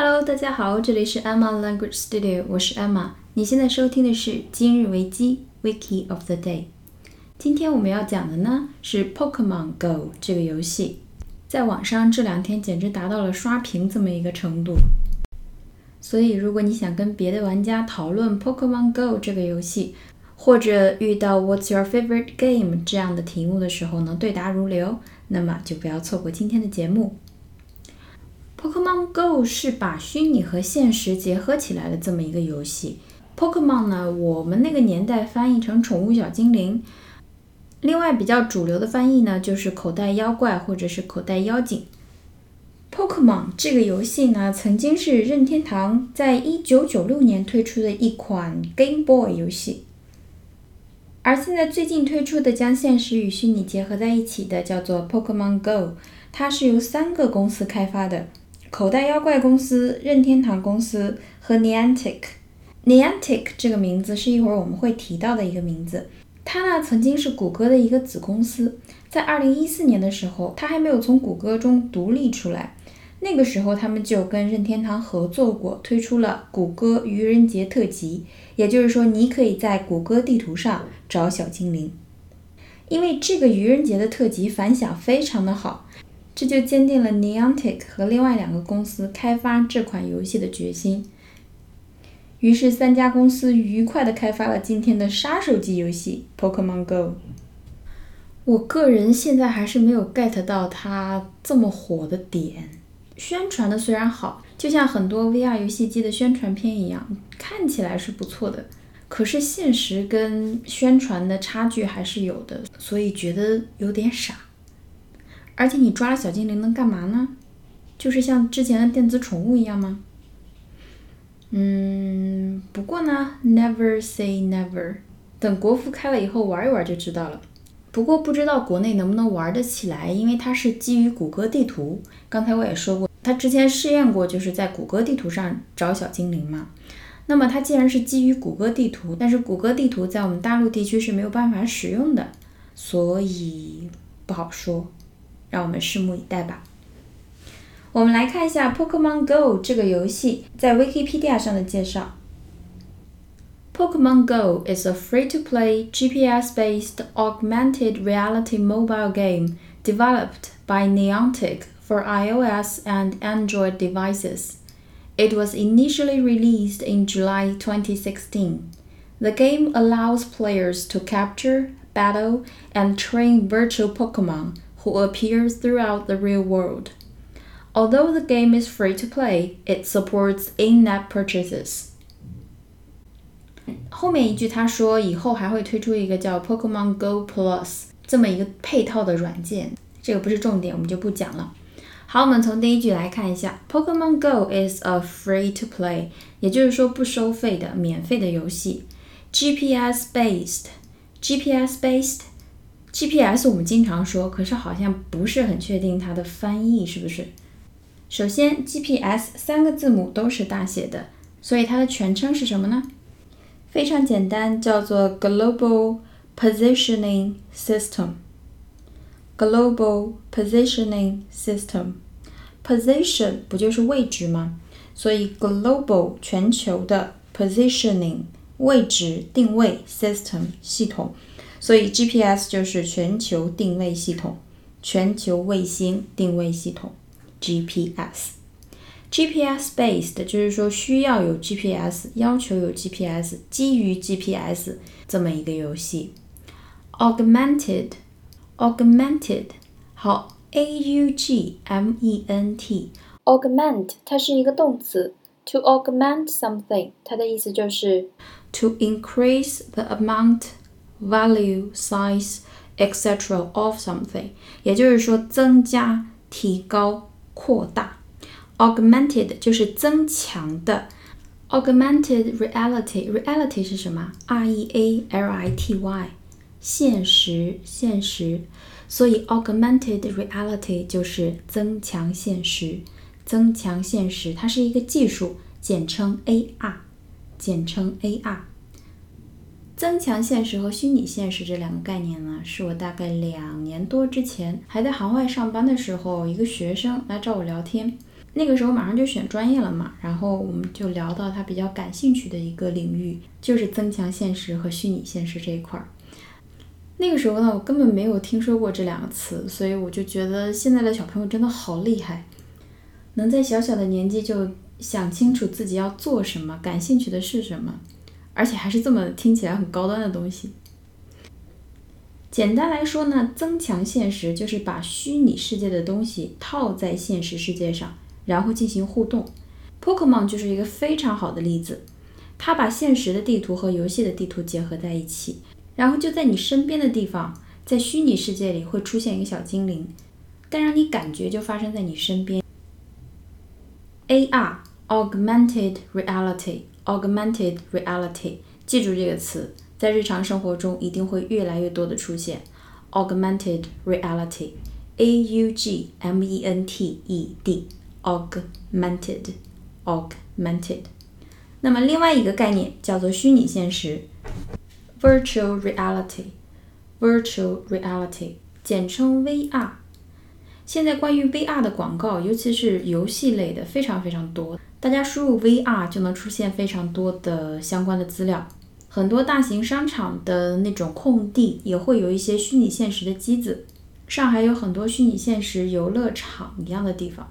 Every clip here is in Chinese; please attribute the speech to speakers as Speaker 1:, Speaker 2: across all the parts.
Speaker 1: Hello，大家好，这里是 Emma Language Studio，我是 Emma。你现在收听的是今日维基 Wiki of the Day。今天我们要讲的呢是 Pokemon Go 这个游戏，在网上这两天简直达到了刷屏这么一个程度。所以，如果你想跟别的玩家讨论 Pokemon Go 这个游戏，或者遇到 What's your favorite game 这样的题目的时候呢，对答如流，那么就不要错过今天的节目。Pokemon Go 是把虚拟和现实结合起来的这么一个游戏。Pokemon 呢，我们那个年代翻译成宠物小精灵。另外比较主流的翻译呢，就是口袋妖怪或者是口袋妖精。Pokemon 这个游戏呢，曾经是任天堂在一九九六年推出的一款 Game Boy 游戏，而现在最近推出的将现实与虚拟结合在一起的叫做 Pokemon Go，它是由三个公司开发的：口袋妖怪公司、任天堂公司和 Niantic。Niantic 这个名字是一会儿我们会提到的一个名字。它呢曾经是谷歌的一个子公司，在二零一四年的时候，它还没有从谷歌中独立出来。那个时候，他们就跟任天堂合作过，推出了谷歌愚人节特辑。也就是说，你可以在谷歌地图上找小精灵。因为这个愚人节的特辑反响非常的好，这就坚定了 Niantic 和另外两个公司开发这款游戏的决心。于是，三家公司愉快地开发了今天的杀手级游戏《Pokemon Go》。我个人现在还是没有 get 到它这么火的点。宣传的虽然好，就像很多 VR 游戏机的宣传片一样，看起来是不错的，可是现实跟宣传的差距还是有的，所以觉得有点傻。而且你抓了小精灵能干嘛呢？就是像之前的电子宠物一样吗？嗯，不过呢，Never say never，等国服开了以后玩一玩就知道了。不过不知道国内能不能玩得起来，因为它是基于谷歌地图。刚才我也说过，它之前试验过，就是在谷歌地图上找小精灵嘛。那么它既然是基于谷歌地图，但是谷歌地图在我们大陆地区是没有办法使用的，所以不好说，让我们拭目以待吧。我们来看一下《Pokemon Go》这个游戏在 Wikipedia 上的介绍。Pokemon Go is a free-to-play GPS-based augmented reality mobile game developed by Niantic for iOS and Android devices. It was initially released in July 2016. The game allows players to capture, battle, and train virtual Pokemon who appear throughout the real world. Although the game is free to play, it supports in-app purchases. 后面一句他说，以后还会推出一个叫 Pokemon Go Plus 这么一个配套的软件，这个不是重点，我们就不讲了。好，我们从第一句来看一下，Pokemon Go is a free to play，也就是说不收费的、免费的游戏。GPS based，GPS GPS 我们经常说，可是好像不是很确定它的翻译是不是？首先，GPS 三个字母都是大写的，所以它的全称是什么呢？非常简单，叫做 Global Positioning System。Global Positioning System。Position 不就是位置吗？所以 Global 全球的 Positioning 位置定位 System 系统，所以 GPS 就是全球定位系统，全球卫星定位系统。GPS，GPS based 就是说需要有 GPS，要求有 GPS，基于 GPS 这么一个游戏。Augmented，Augmented，好，A U G M E N T，Augment 它是一个动词，to augment something，它的意思就是 to increase the amount、value、size etc. of something，也就是说增加、提高。扩大，augmented 就是增强的，augmented reality，reality 是什么？R E A L I T Y，现实，现实。所以 augmented reality 就是增强现实，增强现实，它是一个技术，简称 AR，简称 AR。 增强现实和虚拟现实这两个概念呢，是我大概两年多之前还在行外上班的时候，一个学生来找我聊天。那个时候马上就选专业了嘛，然后我们就聊到他比较感兴趣的一个领域，就是增强现实和虚拟现实这一块儿。那个时候呢，我根本没有听说过这两个词，所以我就觉得现在的小朋友真的好厉害，能在小小的年纪就想清楚自己要做什么，感兴趣的是什么，而且还是这么听起来很高端的东西。简单来说呢，增强现实就是把虚拟世界的东西套在现实世界上。然后进行互动，Pokemon 就是一个非常好的例子。它把现实的地图和游戏的地图结合在一起，然后就在你身边的地方，在虚拟世界里会出现一个小精灵，但让你感觉就发生在你身边。AR（Augmented Reality Reality），Augmented Reality，记住这个词，在日常生活中一定会越来越多的出现。Augmented Reality，A-U-G-M-E-N-T-E-D。augmented augmented，那么另外一个概念叫做虚拟现实，virtual reality virtual reality，简称 VR。现在关于 VR 的广告，尤其是游戏类的，非常非常多。 大家输入 VR 就能出现非常多的相关的资料。很多大型商场的那种空地也会有一些虚拟现实的机子。上海有很多虚拟现实游乐场一样的地方。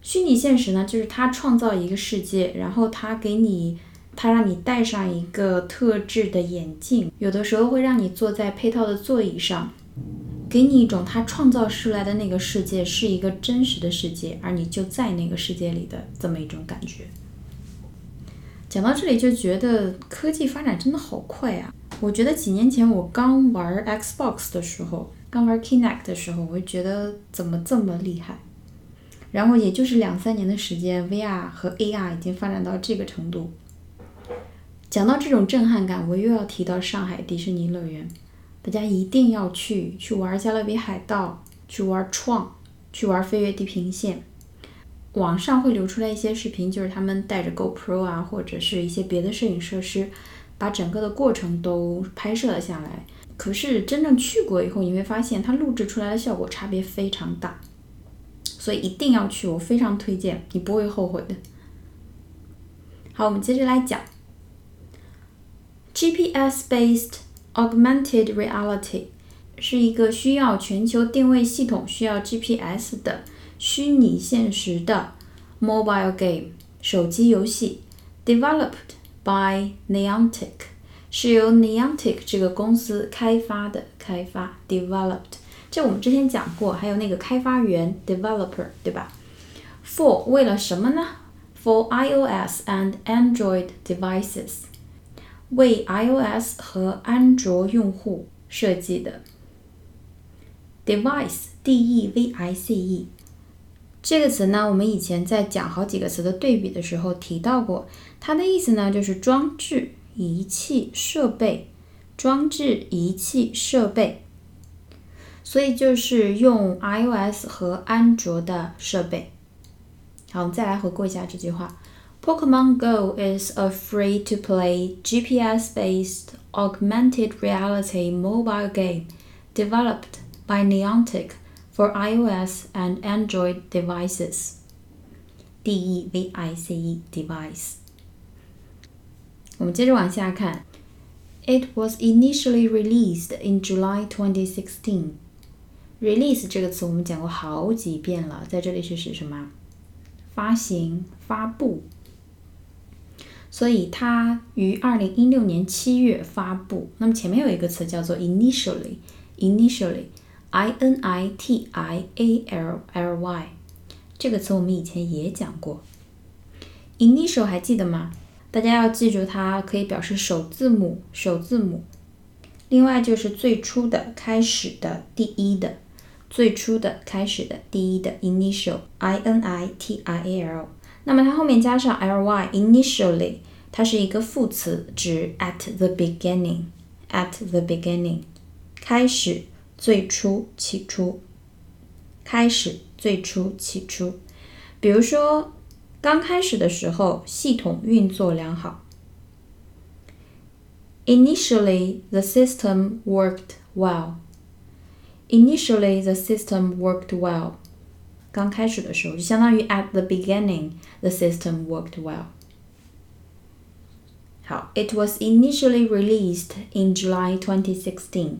Speaker 1: 虚拟现实呢，就是它创造一个世界，然后它给你，它让你戴上一个特制的眼镜，有的时候会让你坐在配套的座椅上，给你一种他创造出来的那个世界是一个真实的世界，而你就在那个世界里的这么一种感觉。讲到这里就觉得科技发展真的好快啊！我觉得几年前我刚玩 Xbox 的时候，刚玩 Kinect 的时候，我就觉得怎么这么厉害。然后也就是两三年的时间，VR 和 AR 已经发展到这个程度。讲到这种震撼感，我又要提到上海迪士尼乐园，大家一定要去去玩加勒比海盗，去玩创，去玩飞越地平线。网上会流出来一些视频，就是他们带着 GoPro 啊，或者是一些别的摄影设施，把整个的过程都拍摄了下来。可是真正去过以后，你会发现它录制出来的效果差别非常大。所以一定要去，我非常推荐，你不会后悔的。好，我们接着来讲，GPS-based augmented reality 是一个需要全球定位系统、需要 GPS 的虚拟现实的 mobile game 手机游戏，developed by Niantic，是由 Niantic 这个公司开发的，开发 developed。这我们之前讲过，还有那个开发员 developer，对吧？For 为了什么呢？For iOS and Android devices， 为 iOS 和安卓用户设计的。Device，D-E-V-I-C-E，这个词呢，我们以前在讲好几个词的对比的时候提到过，它的意思呢就是装置、仪器、设备，装置、仪器、设备。所以就是用 iOS 和安卓的设备。好，我们再来回顾一下这句话 ：Pokemon Go is a free-to-play GPS-based augmented reality mobile game developed by Niantic for iOS and Android devices. D E V I C E device。我们接着往下看。It was initially released in July 2016. Release 这个词我们讲过好几遍了，在这里是指什么？发行、发布。 所以它于二零一六年七月发布。那么前面有一个词叫做 initially，initially，I N I T I A L L Y，这个词我们以前也讲过。Initial 还记得吗？大家要记住它可以表示首字母，首字母。另外就是最初的、开始的、第一的。最初的、开始的、第一的 initial，i n i t i a l，那么它后面加上 l y，initially，它是一个副词，指 at the beginning，at the beginning，开始、最初、起初，开始、最初、起初。比如说，刚开始的时候，系统运作良好。Initially, the system worked well. Initially, the system worked well. 刚开始的时候，就相当于 at the beginning the system worked well。好，It was initially released in July 2016。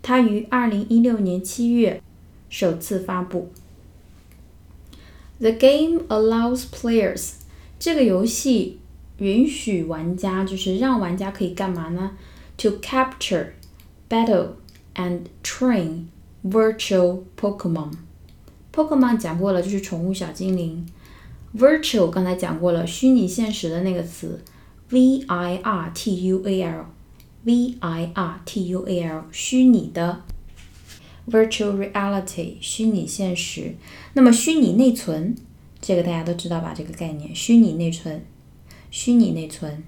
Speaker 1: 它于二零一六年七月首次发布。The game allows players。这个游戏允许玩家，就是让玩家可以干嘛呢？To capture, battle, and train virtual Pokemon。 Pokemon 讲过了，就是宠物小精灵。Virtual 刚才讲过了，虚拟现实的那个词，V I R T U A L，V I R T U A L，虚拟的。Virtual reality，虚拟现实。那么虚拟内存，这个大家都知道吧？这个概念，虚拟内存，虚拟内存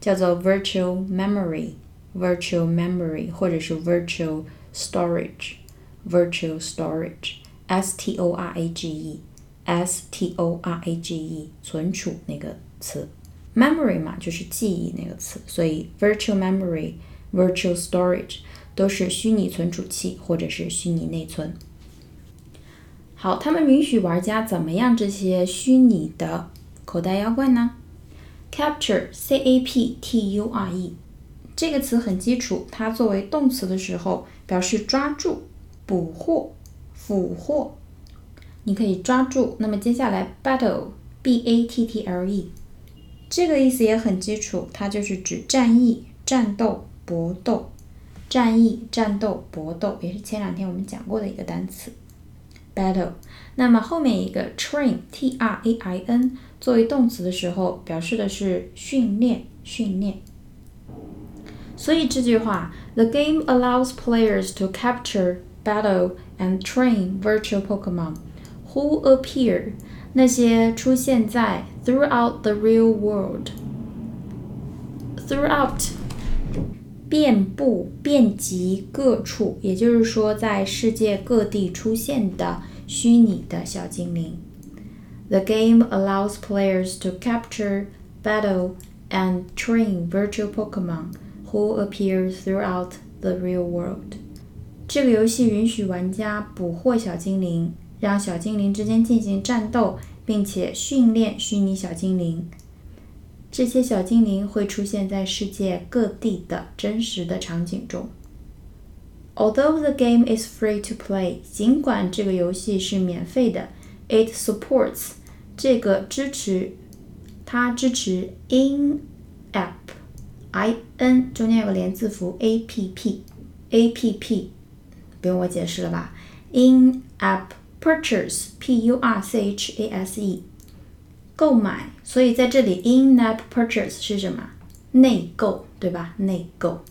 Speaker 1: 叫做 virtual memory，virtual memory，或者是 virtual storage，virtual storage S T O R A G E，S T O R A G E，存储那个词，memory 嘛，就是记忆那个词，所以 virtual memory，virtual storage。都是虚拟存储器或者是虚拟内存。好，他们允许玩家怎么样这些虚拟的口袋妖怪呢？Capture，C A P T U R E，这个词很基础，它作为动词的时候表示抓住、捕获、俘获。你可以抓住。那么接下来，Battle，B A T T L E，这个意思也很基础，它就是指战役、战斗、搏斗。战役、战斗、搏斗，也是前两天我们讲过的一个单词，battle。那么后面一个 train，t r a i n，作为动词的时候，表示的是训练、训练。所以这句话，the game allows players to capture, battle, and train virtual Pokemon who appear，那些出现在 throughout the real world，throughout。遍布、遍及各处，也就是说，在世界各地出现的虚拟的小精灵。The game allows players to capture, battle, and train virtual Pokemon who appear throughout the real world. 这个游戏允许玩家捕获小精灵，让小精灵之间进行战斗，并且训练虚拟小精灵。这些小精灵会出现在世界各地的真实的场景中。Although the game is free to play，尽管这个游戏是免费的，it supports 这个支持，它支持 in-app，i n 中间有个连字符 a p p，a p p 不用我解释了吧？in-app purchase，p u r c h a s e。购买，所以在这里，in-app purchase 是什么？内购，对吧？内购。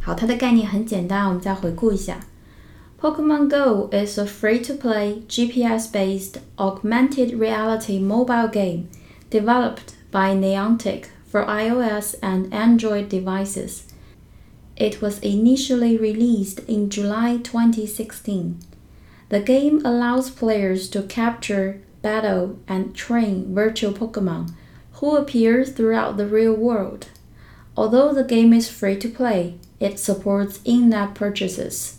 Speaker 1: 好，它的概念很简单，我们再回顾一下。Pokemon Go is a free-to-play GPS-based augmented reality mobile game developed by Niantic for iOS and Android devices. It was initially released in July 2016. The game allows players to capture battle, and train virtual Pokemon who appear throughout the real world. Although the game is free to play, it supports in-app purchases.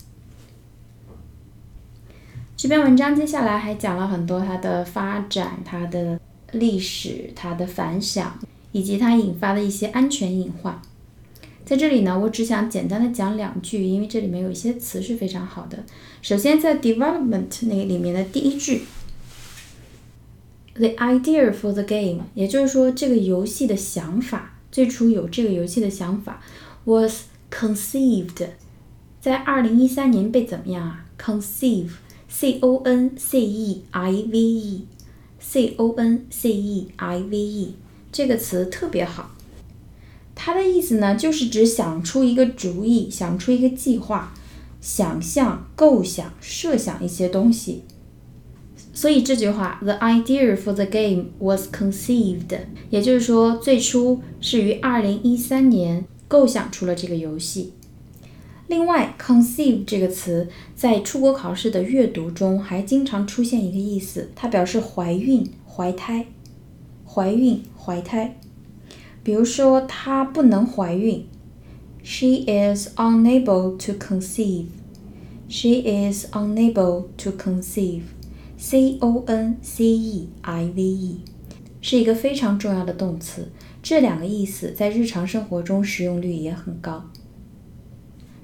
Speaker 1: 这篇文章接下来还讲了很多它的发展、它的历史、它的反响，以及它引发的一些安全隐患。 在这里呢，我只想简单的讲两句，因为这里面有一些词是非常好的。首先，在 development 那里面的第一句 The idea for the game，也就是说这个游戏的想法，最初有这个游戏的想法，was conceived，在二零一三年被怎么样啊？conceive，c o n c e i v e，c o n c e i v e，这个词特别好，它的意思呢，就是指想出一个主意，想出一个计划，想象、构想、设想一些东西。所以这句话，the idea for the game was conceived，也就是说，最初是于二零一三年构想出了这个游戏。另外，conceive 这个词在出国考试的阅读中还经常出现一个意思，它表示怀孕、怀胎、怀孕、怀胎。比如说，她不能怀孕，she is unable to conceive，she is unable to conceive。c o n c e i v e，是一个非常重要的动词。这两个意思在日常生活中使用率也很高。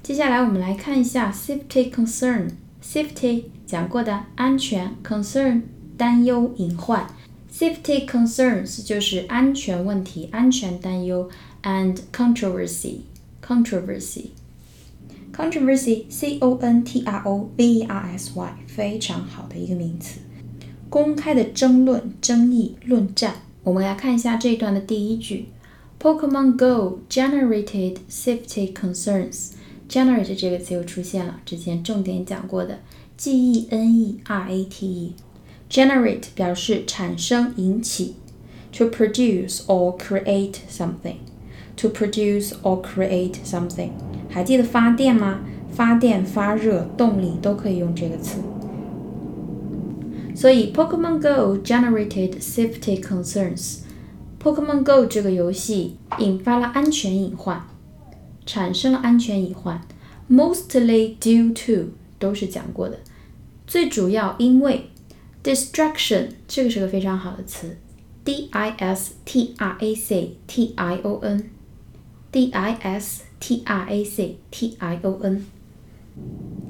Speaker 1: 接下来我们来看一下 safety concern。safety 讲过的安全，concern 担忧、隐患。safety concerns 就是安全问题、安全担忧，and controversy controversy controversy c o n t r o v e r s y 非常好的一个名词，公开的争论、争议、论战。我们来看一下这一段的第一句：Pokemon Go generated safety concerns。generate 这个词又出现了，之前重点讲过的 g e n e r a t e。 generate 表示产生、引起，to produce or create something。to produce or create something，还记得发电吗？发电、发热、动力都可以用这个词。所以，Pokemon Go generated safety concerns。Pokemon Go 这个游戏引发了安全隐患，产生了安全隐患。Mostly due to 都是讲过的，最主要因为 distraction 这个是个非常好的词，d i s t r a c t i o n，d i s t r a c t i o n，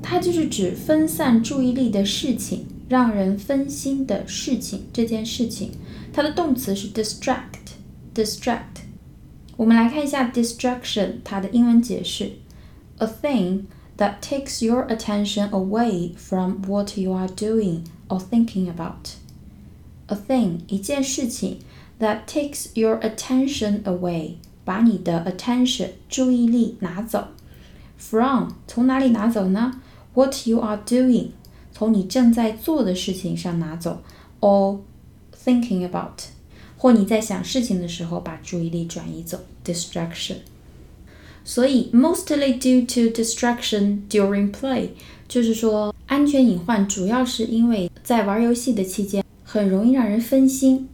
Speaker 1: 它就是指分散注意力的事情。让人分心的事情，这件事情，它的动词是 distract，distract。我们来看一下 distraction 它的英文解释：a thing that takes your attention away from what you are doing or thinking about。a thing 一件事情 that takes your attention away 把你的 attention 注意力拿走 from 从哪里拿走呢？what you are doing 从你正在做的事情上拿走，or thinking about，或你在想事情的时候把注意力转移走，distraction。所以，mostly due to distraction during play，就是说 安全隐患主要是因为在玩游戏的期间很容易让人分心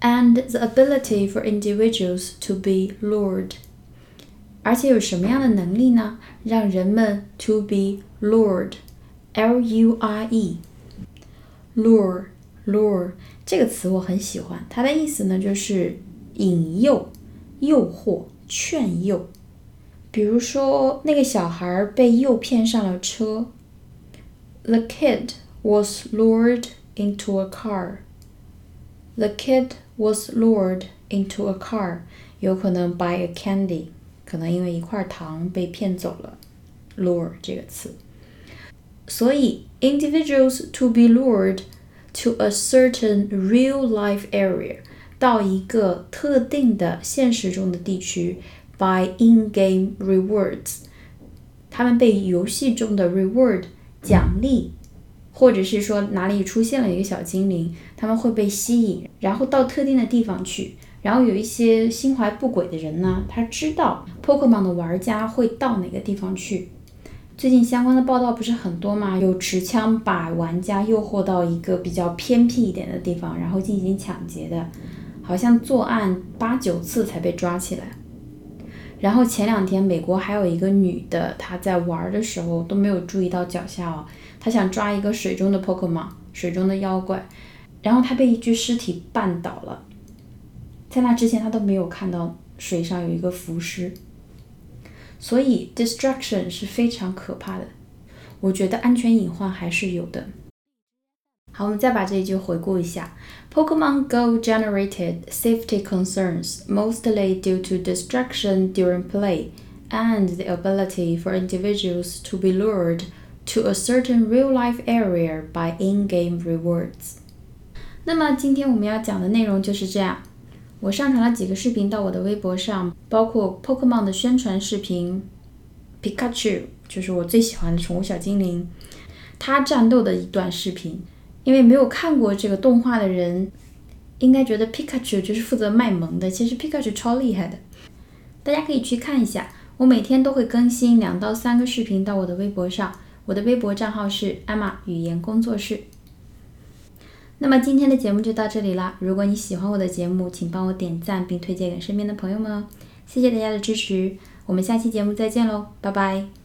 Speaker 1: ，and the ability for individuals to be lured，而且有什么样的能力呢？让人们 to be lured。L U R E，lure，lure 这个词我很喜欢，它的意思呢就是引诱、诱惑、劝诱。比如说，那个小孩被诱骗上了车。The kid was lured into a car. The kid was lured into a car. 有可能 by a candy，可能因为一块糖被骗走了。lure 这个词。所以，individuals to be lured to a certain real life area，到一个特定的现实中的地区，by in-game rewards，他们被游戏中的 reward 奖励，或者是说哪里出现了一个小精灵，他们会被吸引，然后到特定的地方去。然后有一些心怀不轨的人呢，他知道 Pokemon 的玩家会到哪个地方去。最近相关的报道不是很多吗？有持枪把玩家诱惑到一个比较偏僻一点的地方，然后进行抢劫的，好像作案八九次才被抓起来。然后前两天美国还有一个女的，她在玩的时候都没有注意到脚下哦，她想抓一个水中的 Pokemon，水中的妖怪，然后她被一具尸体绊倒了，在那之前她都没有看到水上有一个浮尸。所以，destruction 是非常可怕的。我觉得安全隐患还是有的。好，我们再把这一句回顾一下：Pokemon Go generated safety concerns mostly due to distraction during play and the ability for individuals to be lured to a certain real-life area by in-game rewards。那么今天我们要讲的内容就是这样。我上传了几个视频到我的微博上，包括 Pokemon 的宣传视频，Pikachu 就是我最喜欢的宠物小精灵，它战斗的一段视频。 因为没有看过这个动画的人，应该觉得 Pikachu 就是负责卖萌的，其实 Pikachu 超厉害的，大家可以去看一下。我每天都会更新两到三个视频到我的微博上，我的微博账号是艾玛语言工作室。那么今天的节目就到这里啦！如果你喜欢我的节目，请帮我点赞并推荐给身边的朋友们哦。谢谢大家的支持，我们下期节目再见喽，拜拜。